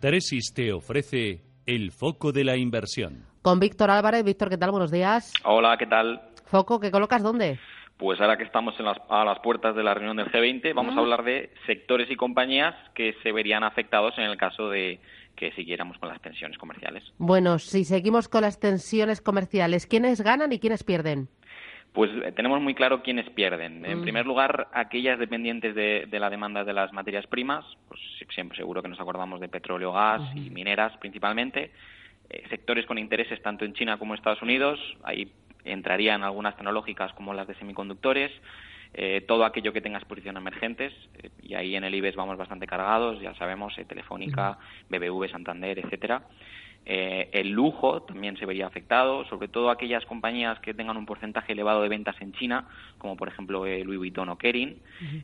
Tresis te ofrece el foco de la inversión. Con Víctor Álvarez. Víctor, ¿qué tal? Buenos días. Hola, ¿qué tal? Foco, ¿qué colocas dónde? Pues ahora que estamos a las puertas de la reunión del G20, vamos a hablar de sectores y compañías que se verían afectados en el caso de que siguiéramos con las tensiones comerciales. Bueno, si seguimos con las tensiones comerciales, ¿quiénes ganan y quiénes pierden? Pues eh, tenemos muy claro quiénes pierden. En mm. primer lugar, aquellas dependientes de, la demanda de las materias primas, pues siempre seguro que nos acordamos de petróleo, gas y mineras principalmente. Eh, sectores con intereses tanto en China como en Estados Unidos, ahí entrarían algunas tecnológicas como las de semiconductores, eh, todo aquello que tenga exposición a emergentes, y ahí en el IBEX vamos bastante cargados, ya sabemos, Telefónica, BBV, Santander, etcétera. Eh, el lujo también se vería afectado, sobre todo aquellas compañías que tengan un porcentaje elevado de ventas en China, como por ejemplo eh, Louis Vuitton o Kering,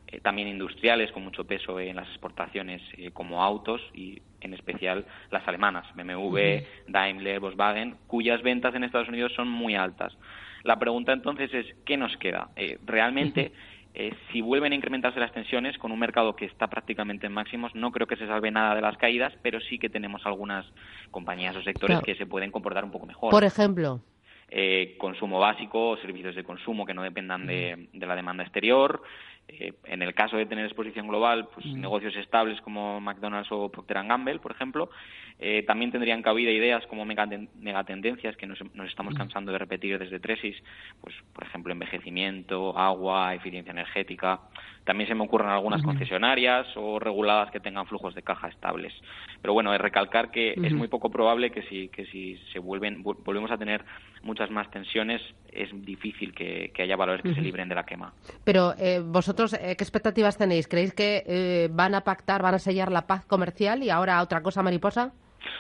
eh, también industriales con mucho peso en las exportaciones como autos y en especial las alemanas, BMW, Daimler, Volkswagen, cuyas ventas en Estados Unidos son muy altas. La pregunta entonces es, ¿qué nos queda? ¿Realmente eh, si vuelven a incrementarse las tensiones con un mercado que está prácticamente en máximos, no creo que se salve nada de las caídas, pero sí que tenemos algunas compañías o sectores que se pueden comportar un poco mejor. Por ejemplo. Eh, consumo básico, o servicios de consumo que no dependan de, de la demanda exterior, eh, en el caso de tener exposición global, pues mm. negocios estables como McDonald's o Procter Gamble, por ejemplo, eh, también tendrían cabida ideas como megatendencias que nos, estamos mm. cansando de repetir desde Tresis, pues por ejemplo envejecimiento, agua, eficiencia energética. También se me ocurren algunas concesionarias o reguladas que tengan flujos de caja estables. Pero bueno, es recalcar que es muy poco probable que si, que si se vuelven, volvemos a tener muchas más tensiones, es difícil que, haya valores que se libren de la quema. Pero eh, vosotros, eh, ¿qué expectativas tenéis? ¿Creéis que eh, van a pactar, van a sellar la paz comercial y ahora otra cosa mariposa?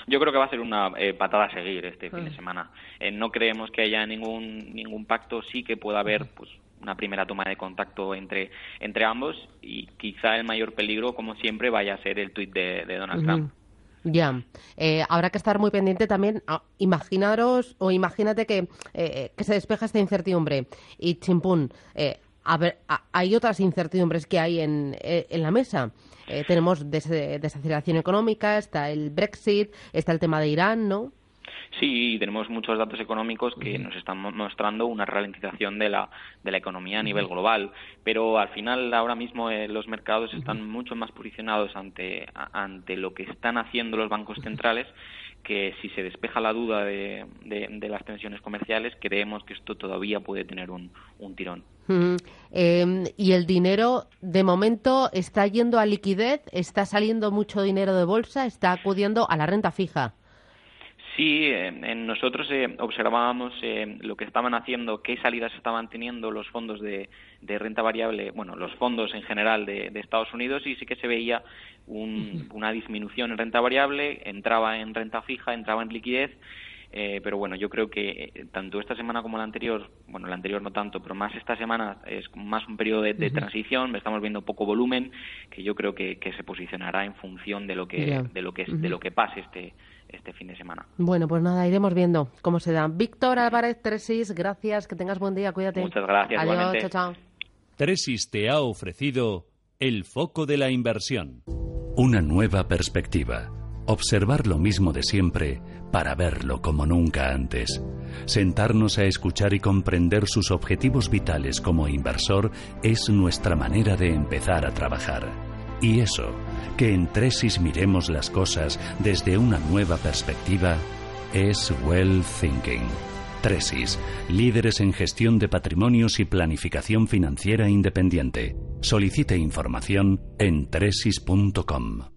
Yo creo que va a ser una patada a seguir este fin de ah. semana. no creemos que haya ningún ningún pacto, sí que pueda haber pues una primera toma de contacto entre entre ambos y quizá el mayor peligro, como siempre, vaya a ser el tuit de, Donald Trump. Ya, eh, habrá que estar muy pendiente también. imaginaros o imagínate que, eh, que se despeja esta incertidumbre y chimpún. Eh, a hay otras incertidumbres que hay en, en la mesa. tenemos des desaceleración económica, está el Brexit, está el tema de Irán, ¿no? Sí, tenemos muchos datos económicos que nos están mostrando una ralentización de la, de la economía a nivel global, pero al final ahora mismo eh, los mercados están mucho más posicionados ante, ante lo que están haciendo los bancos centrales que si se despeja la duda de, de, las tensiones comerciales, creemos que esto todavía puede tener un, un tirón. Em, y el dinero, de momento, está yendo a liquidez, está saliendo mucho dinero de bolsa, está acudiendo a la renta fija. Sí, en nosotros eh, observábamos eh, lo que estaban haciendo, qué salidas estaban teniendo los fondos de, renta variable, bueno, los fondos en general de, Estados Unidos y sí que se veía una disminución en renta variable, entraba en renta fija, entraba en liquidez. Eh, pero bueno, yo creo que tanto esta semana como la anterior, bueno, la anterior no tanto, pero más esta semana es más un periodo de, transición, estamos viendo poco volumen, que yo creo que, se posicionará en función de lo que, de lo que, de lo que pase este, este fin de semana. Bueno, pues nada, iremos viendo cómo se da. Víctor Álvarez Tresis, gracias, que tengas buen día, cuídate. Muchas gracias. Adiós, chao, chao. Tresis te ha ofrecido el foco de la inversión. Una nueva perspectiva. Observar lo mismo de siempre para verlo como nunca antes. Sentarnos a escuchar y comprender sus objetivos vitales como inversor es nuestra manera de empezar a trabajar. Y eso, que en Tresis miremos las cosas desde una nueva perspectiva, es Well Thinking. Tresis, líderes en gestión de patrimonios y planificación financiera independiente. Solicite información en tresis.com.